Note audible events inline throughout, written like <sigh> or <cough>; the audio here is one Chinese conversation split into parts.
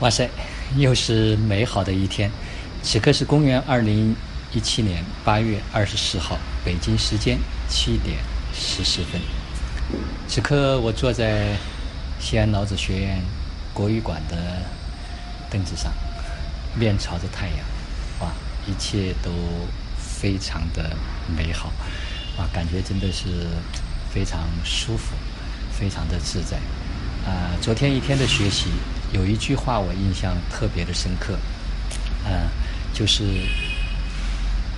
哇塞，又是美好的一天！此刻是公元二零一七年八月二十四号，北京时间七点十四分。此刻我坐在西安老子学院国语馆的凳子上，面朝着太阳，哇，一切都非常的美好，啊，感觉真的是非常舒服，非常的自在。啊，昨天一天的学习。有一句话我印象特别的深刻，啊，就是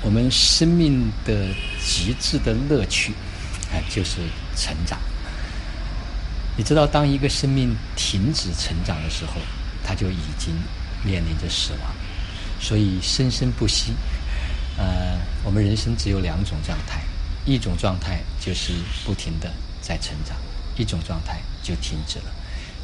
我们生命的极致的乐趣，啊，就是成长。你知道，当一个生命停止成长的时候，它就已经面临着死亡。所以生生不息，呃，我们人生只有两种状态，一种状态就是不停的在成长，一种状态就停止了。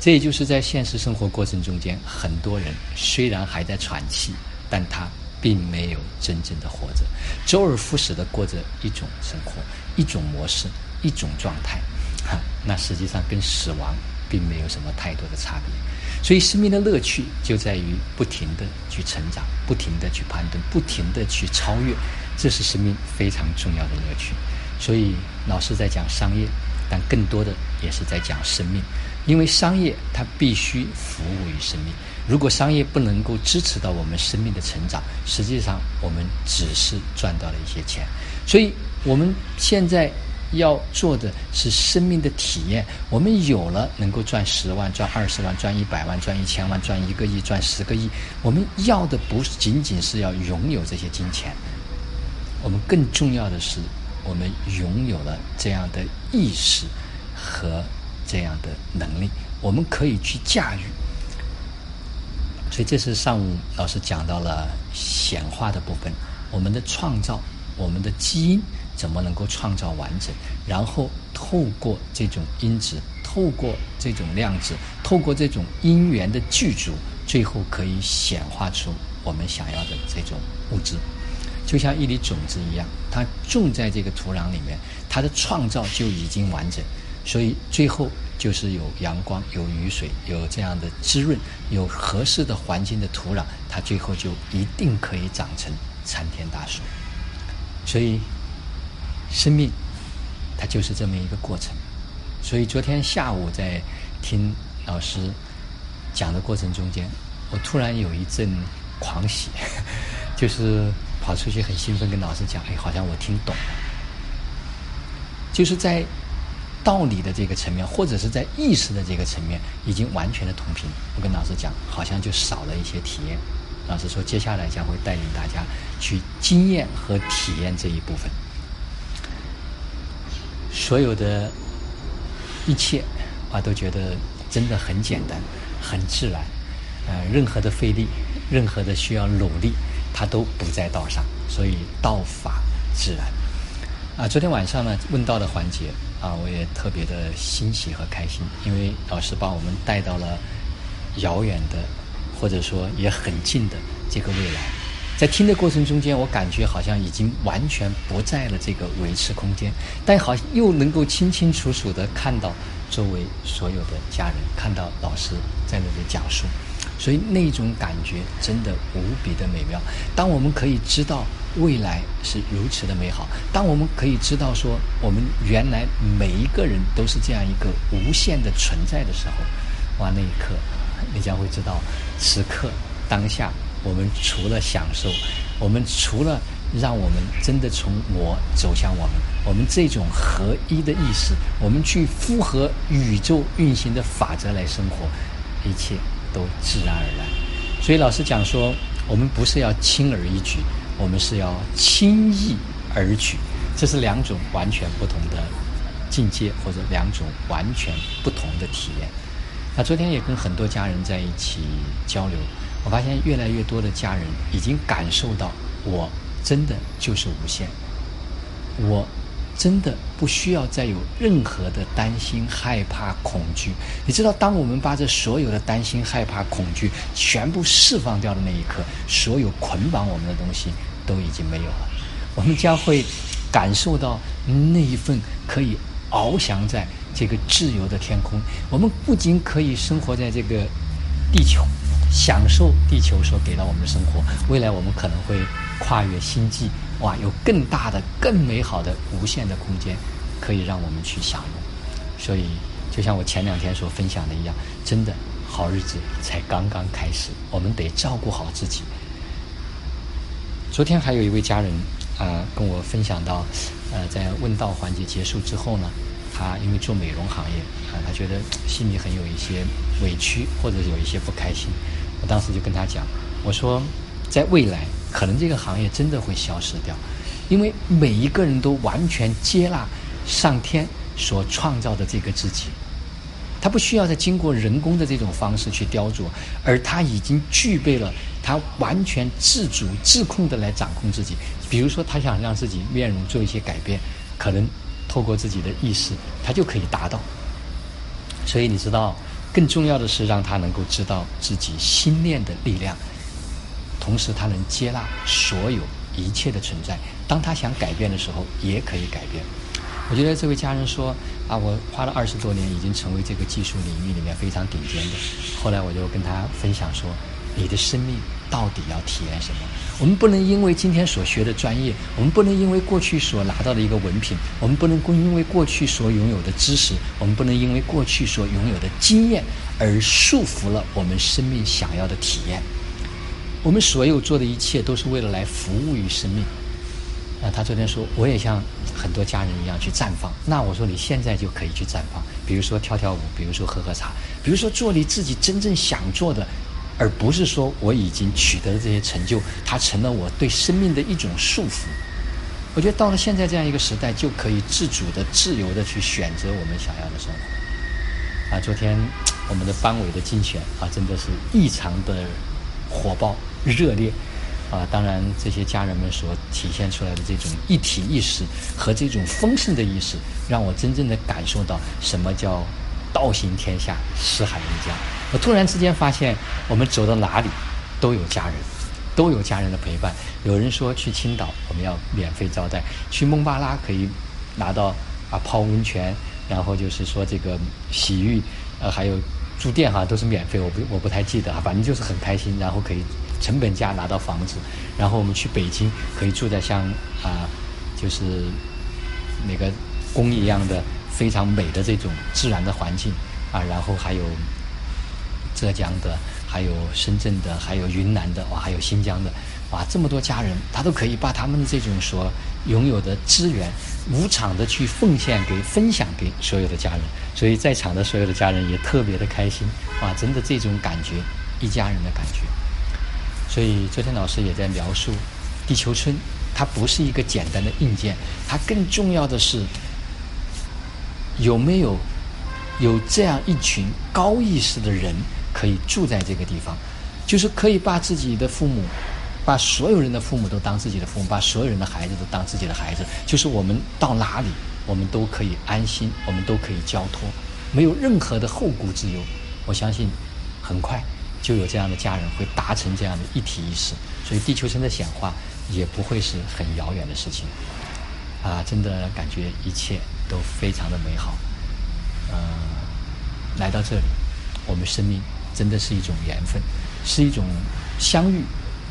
这也就是在现实生活过程中间，很多人虽然还在喘气，但他并没有真正的活着，周而复始的过着一种生活、一种模式、一种状态，哈，那实际上跟死亡并没有什么太多的差别。所以，生命的乐趣就在于不停的去成长，不停的去攀登，不停的去超越，这是生命非常重要的乐趣。所以，老师在讲商业，但更多的也是在讲生命。因为商业它必须服务于生命，如果商业不能够支持到我们生命的成长，实际上我们只是赚到了一些钱。所以我们现在要做的是生命的体验。我们有了能够赚十万、赚二十万、赚一百万、赚一千万、赚一个亿、赚十个亿，我们要的不仅仅是要拥有这些金钱，我们更重要的是，我们拥有了这样的意识和。这样的能力，我们可以去驾驭。所以这是上午老师讲到了显化的部分，我们的创造，我们的基因怎么能够创造完整？然后透过这种因子，透过这种量子，透过这种因缘的具足，最后可以显化出我们想要的这种物质。就像一粒种子一样，它种在这个土壤里面，它的创造就已经完整。所以最后就是有阳光、有雨水、有这样的滋润、有合适的环境的土壤，它最后就一定可以长成参天大树。所以生命它就是这么一个过程。所以昨天下午在听老师讲的过程中间，我突然有一阵狂喜，<laughs> 就是跑出去很兴奋跟老师讲：“哎，好像我听懂了。”就是在。道理的这个层面，或者是在意识的这个层面，已经完全的同频。我跟老师讲，好像就少了一些体验。老师说，接下来将会带领大家去经验和体验这一部分。所有的一切，啊，都觉得真的很简单，很自然。呃，任何的费力，任何的需要努力，它都不在道上。所以道法自然。啊，昨天晚上呢，问道的环节。啊，我也特别的欣喜和开心，因为老师把我们带到了遥远的，或者说也很近的这个未来。在听的过程中间，我感觉好像已经完全不在了这个维持空间，但好像又能够清清楚楚的看到周围所有的家人，看到老师在那里讲述。所以那种感觉真的无比的美妙。当我们可以知道未来是如此的美好，当我们可以知道说我们原来每一个人都是这样一个无限的存在的时候，哇，那一刻你将会知道，此刻当下我们除了享受，我们除了让我们真的从我走向我们，我们这种合一的意识，我们去符合宇宙运行的法则来生活，一切。都自然而然，所以老师讲说，我们不是要轻而易举，我们是要轻易而举，这是两种完全不同的境界，或者两种完全不同的体验。那昨天也跟很多家人在一起交流，我发现越来越多的家人已经感受到，我真的就是无限，我。真的不需要再有任何的担心、害怕、恐惧。你知道，当我们把这所有的担心、害怕、恐惧全部释放掉的那一刻，所有捆绑我们的东西都已经没有了。我们将会感受到那一份可以翱翔在这个自由的天空。我们不仅可以生活在这个地球，享受地球所给到我们的生活。未来我们可能会跨越星际，哇，有更大的、更美好的、无限的空间可以让我们去享用。所以，就像我前两天所分享的一样，真的好日子才刚刚开始，我们得照顾好自己。昨天还有一位家人啊跟我分享到，呃，在问道环节结束之后呢。他因为做美容行业啊，他觉得心里很有一些委屈，或者有一些不开心。我当时就跟他讲，我说，在未来可能这个行业真的会消失掉，因为每一个人都完全接纳上天所创造的这个自己，他不需要再经过人工的这种方式去雕琢，而他已经具备了他完全自主自控的来掌控自己。比如说，他想让自己面容做一些改变，可能。透过自己的意识，他就可以达到。所以你知道，更重要的是让他能够知道自己心念的力量，同时他能接纳所有一切的存在。当他想改变的时候，也可以改变。我觉得这位家人说啊，我花了二十多年，已经成为这个技术领域里面非常顶尖的。后来我就跟他分享说，你的生命到底要体验什么？我们不能因为今天所学的专业，我们不能因为过去所拿到的一个文凭，我们不能因为过去所拥有的知识，我们不能因为过去所拥有的经验而束缚了我们生命想要的体验。我们所有做的一切都是为了来服务于生命。啊，他昨天说，我也像很多家人一样去绽放。那我说，你现在就可以去绽放，比如说跳跳舞，比如说喝喝茶，比如说做你自己真正想做的。而不是说我已经取得了这些成就，它成了我对生命的一种束缚。我觉得到了现在这样一个时代，就可以自主的、自由的去选择我们想要的生活。啊，昨天我们的班委的竞选啊，真的是异常的火爆热烈。啊，当然这些家人们所体现出来的这种一体意识和这种丰盛的意识，让我真正的感受到什么叫道行天下，四海为家。我突然之间发现，我们走到哪里都有家人，都有家人的陪伴。有人说去青岛我们要免费招待，去孟巴拉可以拿到啊泡温泉，然后就是说这个洗浴，呃还有住店哈都是免费。我不我不太记得啊，反正就是很开心，然后可以成本价拿到房子。然后我们去北京可以住在像啊就是那个宫一样的非常美的这种自然的环境啊，然后还有。浙江的，还有深圳的，还有云南的，哇，还有新疆的，哇，这么多家人，他都可以把他们的这种所拥有的资源，无偿的去奉献给、分享给所有的家人。所以在场的所有的家人也特别的开心，哇，真的这种感觉，一家人的感觉。所以昨天老师也在描述，地球村，它不是一个简单的硬件，它更重要的是有没有有这样一群高意识的人。可以住在这个地方，就是可以把自己的父母，把所有人的父母都当自己的父母，把所有人的孩子都当自己的孩子。就是我们到哪里，我们都可以安心，我们都可以交托，没有任何的后顾之忧。我相信，很快就有这样的家人会达成这样的一体意识，所以地球村的显化也不会是很遥远的事情。啊，真的感觉一切都非常的美好。嗯，来到这里，我们生命。真的是一种缘分，是一种相遇，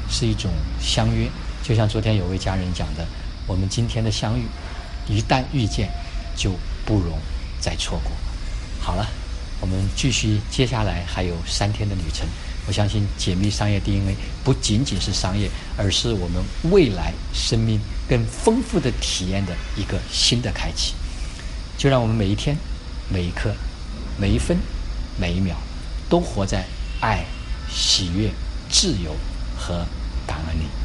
是一种相约。就像昨天有位家人讲的，我们今天的相遇，一旦遇见，就不容再错过。好了，我们继续，接下来还有三天的旅程。我相信解密商业 DNA 不仅仅是商业，而是我们未来生命更丰富的体验的一个新的开启。就让我们每一天、每一刻、每一分、每一秒。都活在爱、喜悦、自由 <laughs> 和感恩你。